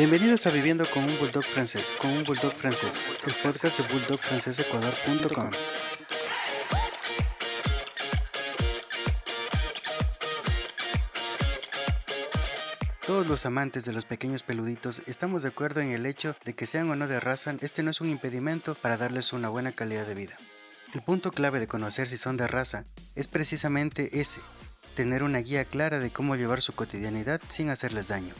Bienvenidos a Viviendo con un Bulldog francés, con un Bulldog francés, el podcast de bulldogfrancesecuador.com. Todos los amantes de los pequeños peluditos estamos de acuerdo en el hecho de que sean o no de raza, este no es un impedimento para darles una buena calidad de vida. El punto clave de conocer si son de raza es precisamente ese, tener una guía clara de cómo llevar su cotidianidad sin hacerles daño.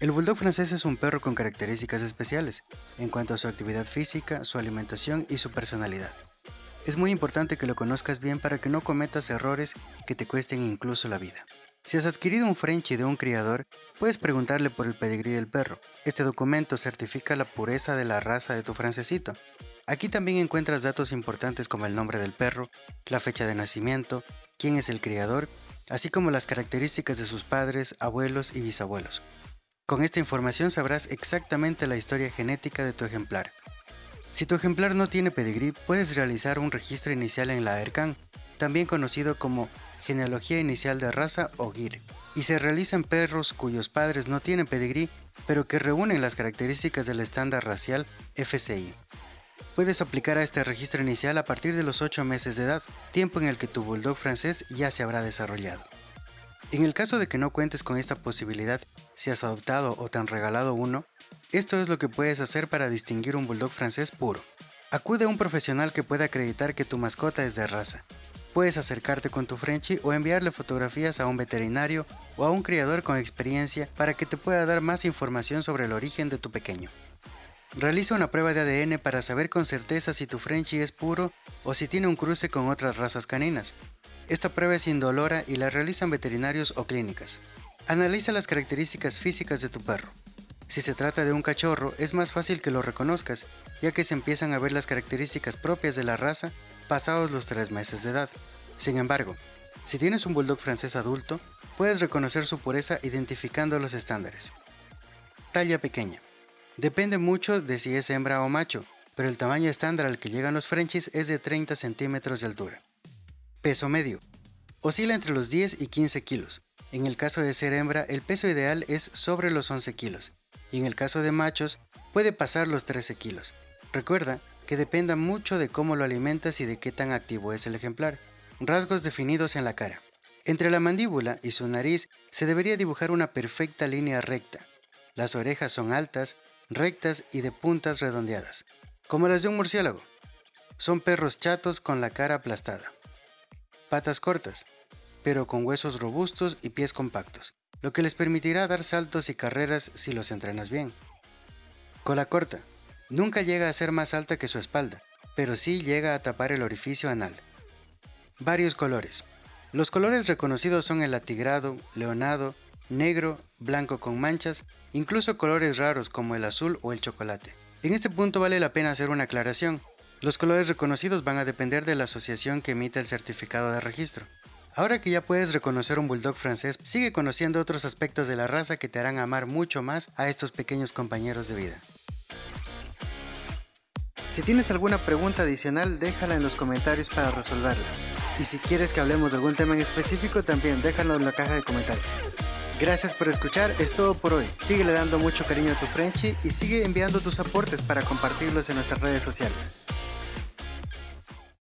El bulldog francés es un perro con características especiales en cuanto a su actividad física, su alimentación y su personalidad. Es muy importante que lo conozcas bien para que no cometas errores que te cuesten incluso la vida. Si has adquirido un Frenchie de un criador, puedes preguntarle por el pedigrí del perro. Este documento certifica la pureza de la raza de tu francesito. Aquí también encuentras datos importantes como el nombre del perro, la fecha de nacimiento, quién es el criador, así como las características de sus padres, abuelos y bisabuelos. Con esta información sabrás exactamente la historia genética de tu ejemplar. Si tu ejemplar no tiene pedigrí, puedes realizar un registro inicial en la ERCAN, también conocido como genealogía inicial de raza o GIR, y se realizan perros cuyos padres no tienen pedigrí, pero que reúnen las características del estándar racial FCI. Puedes aplicar a este registro inicial a partir de los 8 meses de edad, tiempo en el que tu bulldog francés ya se habrá desarrollado. En el caso de que no cuentes con esta posibilidad, si has adoptado o te han regalado uno, esto es lo que puedes hacer para distinguir un bulldog francés puro. Acude a un profesional que pueda acreditar que tu mascota es de raza, Puedes acercarte con tu Frenchie o enviarle fotografías a un veterinario o a un criador con experiencia para que te pueda dar más información sobre el origen de tu pequeño. Realiza una prueba de ADN para saber con certeza si tu Frenchie es puro o si tiene un cruce con otras razas caninas. Esta prueba es indolora y la realizan veterinarios o clínicas. Analiza las características físicas de tu perro. Si se trata de un cachorro, es más fácil que lo reconozcas, ya que se empiezan a ver las características propias de la raza pasados los 3 meses de edad. Sin embargo, si tienes un bulldog francés adulto, puedes reconocer su pureza identificando los estándares. Talla pequeña. Depende mucho de si es hembra o macho, pero el tamaño estándar al que llegan los Frenchies es de 30 centímetros de altura. Peso medio. Oscila entre los 10 y 15 kilos. En el caso de ser hembra, el peso ideal es sobre los 11 kilos, y en el caso de machos, puede pasar los 13 kilos. Recuerda que dependa mucho de cómo lo alimentas y de qué tan activo es el ejemplar. Rasgos definidos en la cara. Entre la mandíbula y su nariz se debería dibujar una perfecta línea recta. Las orejas son altas, rectas y de puntas redondeadas, como las de un murciélago. Son perros chatos con la cara aplastada. Patas cortas, pero con huesos robustos y pies compactos, lo que les permitirá dar saltos y carreras si los entrenas bien. Cola corta, Nunca llega a ser más alta que su espalda, pero sí llega a tapar el orificio anal. Varios colores. Los colores reconocidos son el atigrado, leonado, negro, blanco con manchas, incluso colores raros como el azul o el chocolate. En este punto vale la pena hacer una aclaración. Los colores reconocidos van a depender de la asociación que emite el certificado de registro. Ahora que ya puedes reconocer un bulldog francés, sigue conociendo otros aspectos de la raza que te harán amar mucho más a estos pequeños compañeros de vida. Si tienes alguna pregunta adicional, déjala en los comentarios para resolverla. Y si quieres que hablemos de algún tema en específico, también déjalo en la caja de comentarios. Gracias por escuchar, es todo por hoy. Síguele dando mucho cariño a tu Frenchy y sigue enviando tus aportes para compartirlos en nuestras redes sociales.